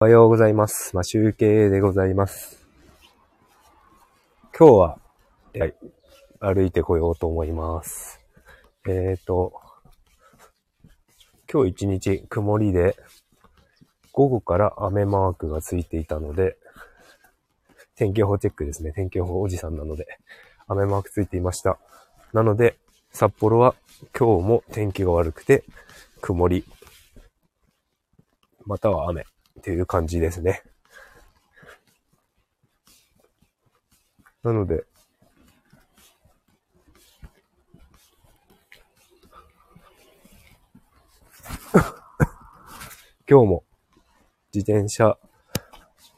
おはようございます。まあ、集計でございます。今日は、はい、歩いてこようと思います。えっ、ー、と、今日一日曇りで、午後から雨マークがついていたので、天気予報チェックですね。天気予報おじさんなので、雨マークついていました。なので、札幌は今日も天気が悪くて、曇り、または雨っていう感じですね。なので、今日も自転車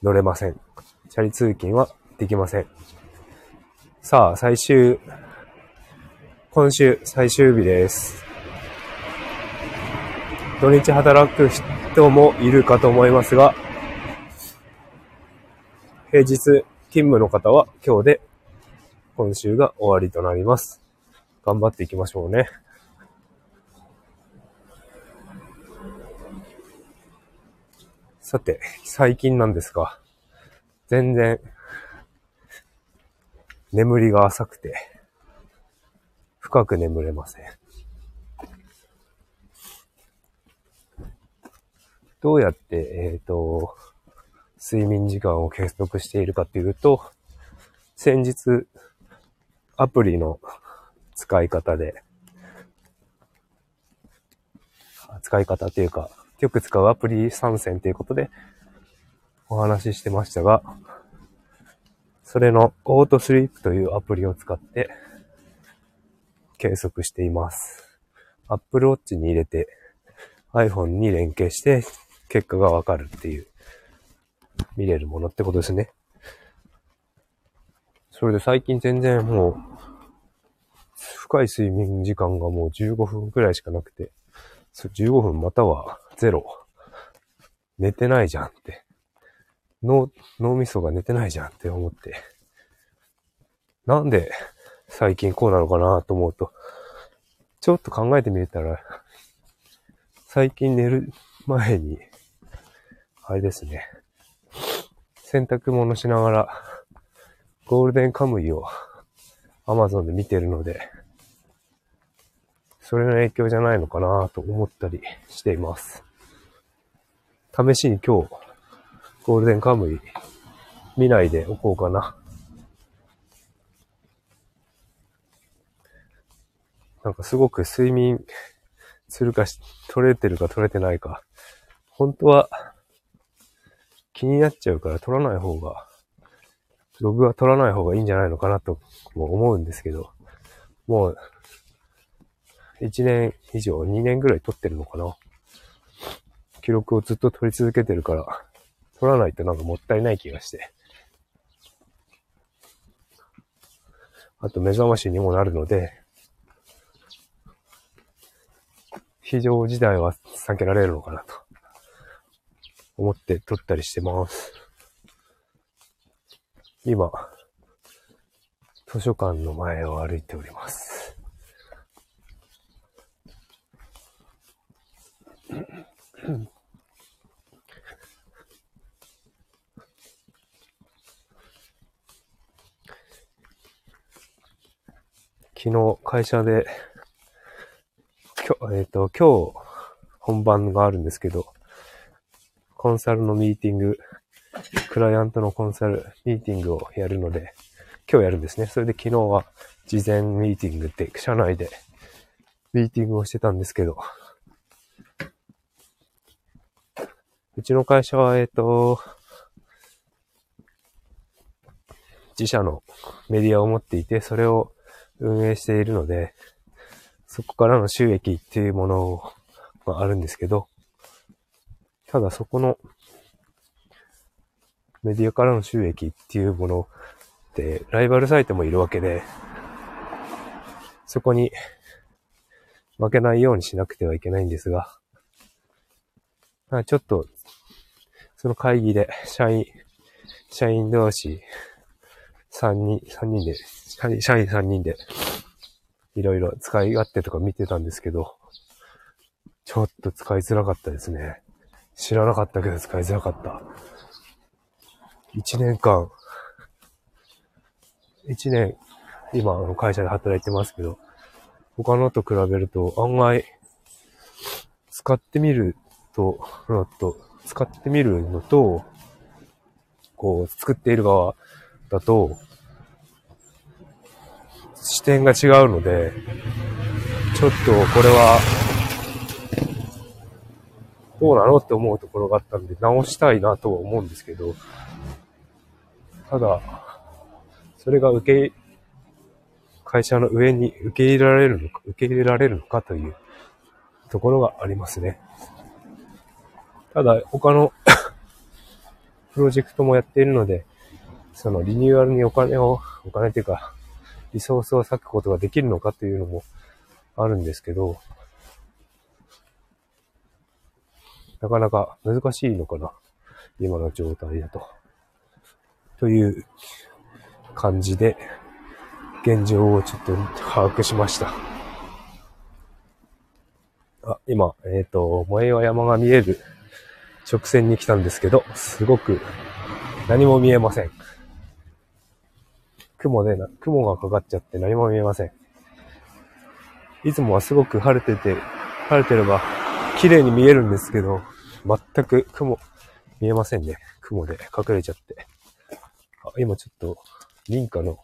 乗れません。チャリ通勤はできません。さあ、最終、今週最終日です。土日働く人人もいるかと思いますが、平日勤務の方は今日で今週が終わりとなります。頑張っていきましょうね。さて、最近なんですが、全然、眠りが浅くて、深く眠れません。どうやって、えっ、ー、と、睡眠時間を計測しているかっていうと、先日、アプリの使い方で、使い方っていうか、よく使うアプリ参戦ということでお話ししてましたが、それのオートスリープというアプリを使って計測しています。Apple Watch に入れて iPhone に連携して結果がわかるっていう見れるものってことですね。それで最近全然もう深い睡眠時間がもう15分くらいしかなくて、15分またはゼロ。寝てないじゃんって。脳、脳みそが寝てないじゃんって思って。なんで最近こうなのかなと思うと、ちょっと考えてみたら、最近寝る前に、あれですね。洗濯物しながら、ゴールデンカムイを Amazon で見てるので、それの影響じゃないのかなと思ったりしています。試しに今日、ゴールデンカムイ見ないでおこうかな。なんかすごく睡眠するかし、取れてるか取れてないか。本当は気になっちゃうから取らない方が、ログは取らない方がいいんじゃないのかなとも思うんですけど、もう1年以上、2年ぐらい取ってるのかな。記録をずっと取り続けてるから、取らないとなんかもったいない気がして。あと目覚ましにもなるので、非常事態は避けられるのかなと思って撮ったりしてます。今、図書館の前を歩いております。昨日会社で、今日、えっ、ー、と、今日本番があるんですけど、コンサルのミーティング、クライアントのコンサルミーティングをやるので、今日やるんですね。それで昨日は事前ミーティングって社内でミーティングをしてたんですけど、うちの会社は、えっ、と、自社のメディアを持っていて、それを運営しているので、そこからの収益っていうものがあるんですけど、ただそこのメディアからの収益っていうものってライバルサイトもいるわけで、そこに負けないようにしなくてはいけないんですが、ちょっと、その会議で社員、社員同士3人、三人で、社員3人で、いろいろ使い勝手とか見てたんですけど、ちょっと使いづらかったですね。知らなかったけど使いづらかった。一年間、一年、今、の会社で働いてますけど、他のと比べると案外、使ってみると、のと、使ってみるのと、こう、作っている側だと、視点が違うので、ちょっとこれは、どうなのって思うところがあったんで、直したいなとは思うんですけど、ただ、それが受け、会社の上に受け入れられるのか、受け入れられるのかというところがありますね。ただ、他の プロジェクトもやっているので、そのリニューアルにお金を、お金というか、リソースを割くことができるのかというのもあるんですけど、なかなか難しいのかな。今の状態だと。という感じで、現状をちょっと把握しました。あ、今、えっ、ー、と、萌え岩山が見える直線に来たんですけど、すごく何も見えません。雲でな、雲がかかっちゃって何も見えません。いつもはすごく晴れてて、晴れてれば綺麗に見えるんですけど、全く雲、見えませんね。雲で隠れちゃって。あ今ちょっと、民家の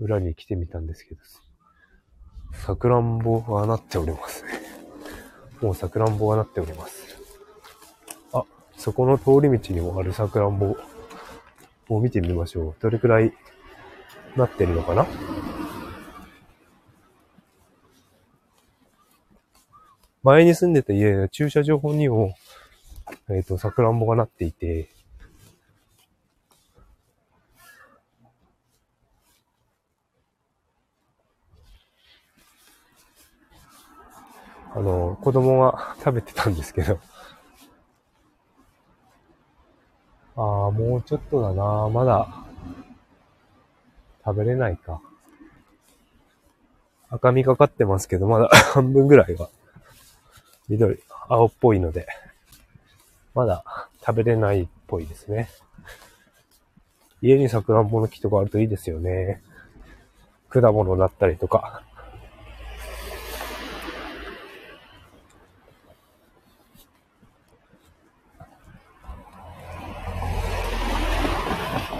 裏に来てみたんですけど、さくらんぼがなっておりますね。もうさくらんぼがなっております。あそこの通り道にもあるさくらんぼを見てみましょう。どれくらいなってるのかな？前に住んでた家の駐車場にも、えっ、ー、と、さくらんぼがなっていて、あの、子供が食べてたんですけど、ああ、もうちょっとだな。まだ、食べれないか。赤みかかってますけど、まだ半分ぐらいが、緑、青っぽいので、まだ食べれないっぽいですね。家にさくらんぼの木とかあるといいですよね。果物だったりとか。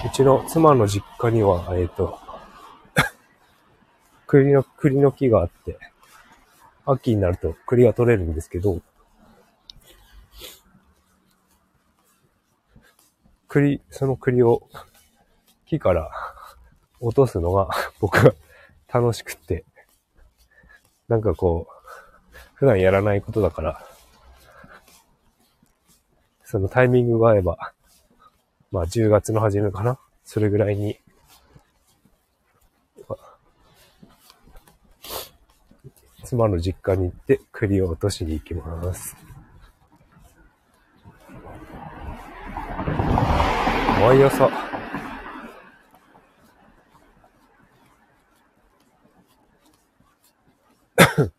うちの妻の実家には、えっ、ー、と、栗の、栗の木があって、秋になると栗が取れるんですけど、栗、その栗を木から落とすのが 僕は楽しくって、なんかこう、普段やらないことだから、そのタイミングが合えば、まあ10月の初めかなそれぐらいに、妻の実家に行って栗を落としに行きます。毎朝、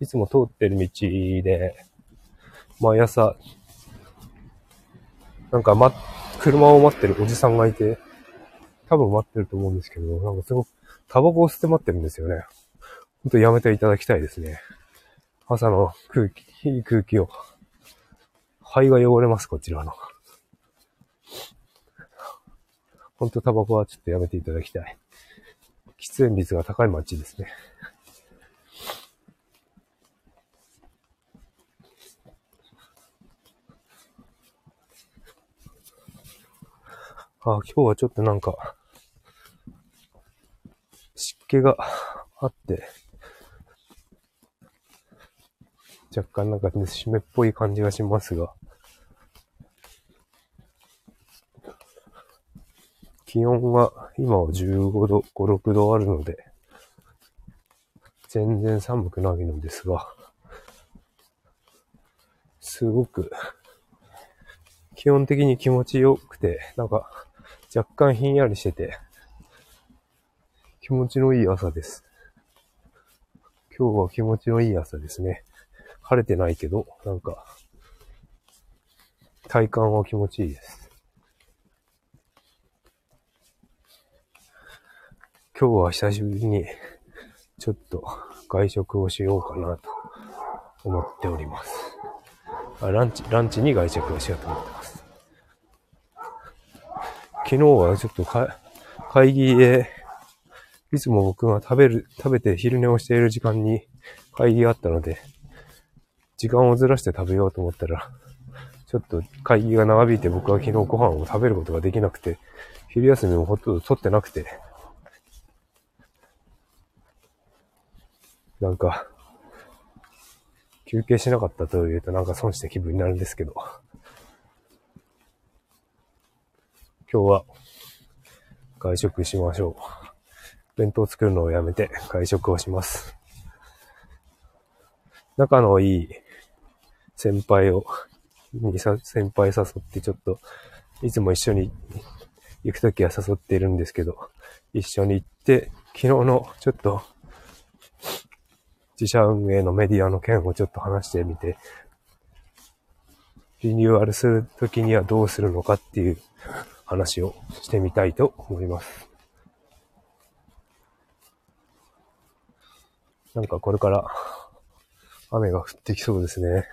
いつも通ってる道で、毎朝、なんかま、車を待ってるおじさんがいて、多分待ってると思うんですけど、なんかすごく、タバコを吸って待ってるんですよね。ほんとやめていただきたいですね。朝の空気、いい空気を。肺が汚れます、こちらの。ほんとタバコはちょっとやめていただきたい。喫煙率が高い街ですね。あ、今日はちょっとなんか、湿気があって、若干なんか、湿っぽい感じがしますが、気温は今は15度、5、6度あるので、全然寒くないのですが、すごく、基本的に気持ちよくて、なんか若干ひんやりしてて、気持ちのいい朝です。今日は気持ちのいい朝ですね。晴れてないけど、なんか、体感は気持ちいいです。今日は久しぶりに、ちょっと外食をしようかなと思っております。あランチ、ランチに外食をしようと思ってます。昨日はちょっと会議で、いつも僕が食べる、食べて昼寝をしている時間に会議があったので、時間をずらして食べようと思ったら、ちょっと会議が長引いて僕は昨日ご飯を食べることができなくて、昼休みもほとんど取ってなくて、なんか、休憩しなかったというとなんか損した気分になるんですけど、今日は外食しましょう。弁当作るのをやめて外食をします。仲のいい先輩をにさ、先輩誘ってちょっと、いつも一緒に行くときは誘っているんですけど、一緒に行って、昨日のちょっと、自社運営のメディアの件をちょっと話してみて、リニューアルするときにはどうするのかっていう話をしてみたいと思います。なんかこれから雨が降ってきそうですね。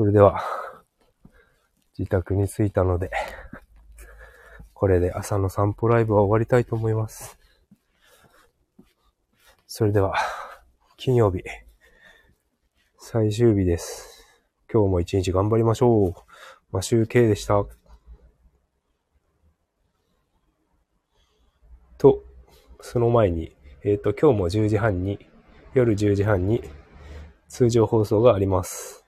それでは、自宅に着いたので、これで朝の散歩ライブは終わりたいと思います。それでは、金曜日、最終日です。今日も一日頑張りましょう。マシュー K でした。と、その前に、えっ、ー、と、今日も10時半に、夜10時半に通常放送があります。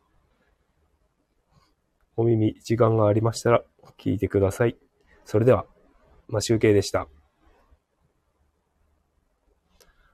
お耳、時間がありましたら聞いてください。それでは、まあ、集計でした。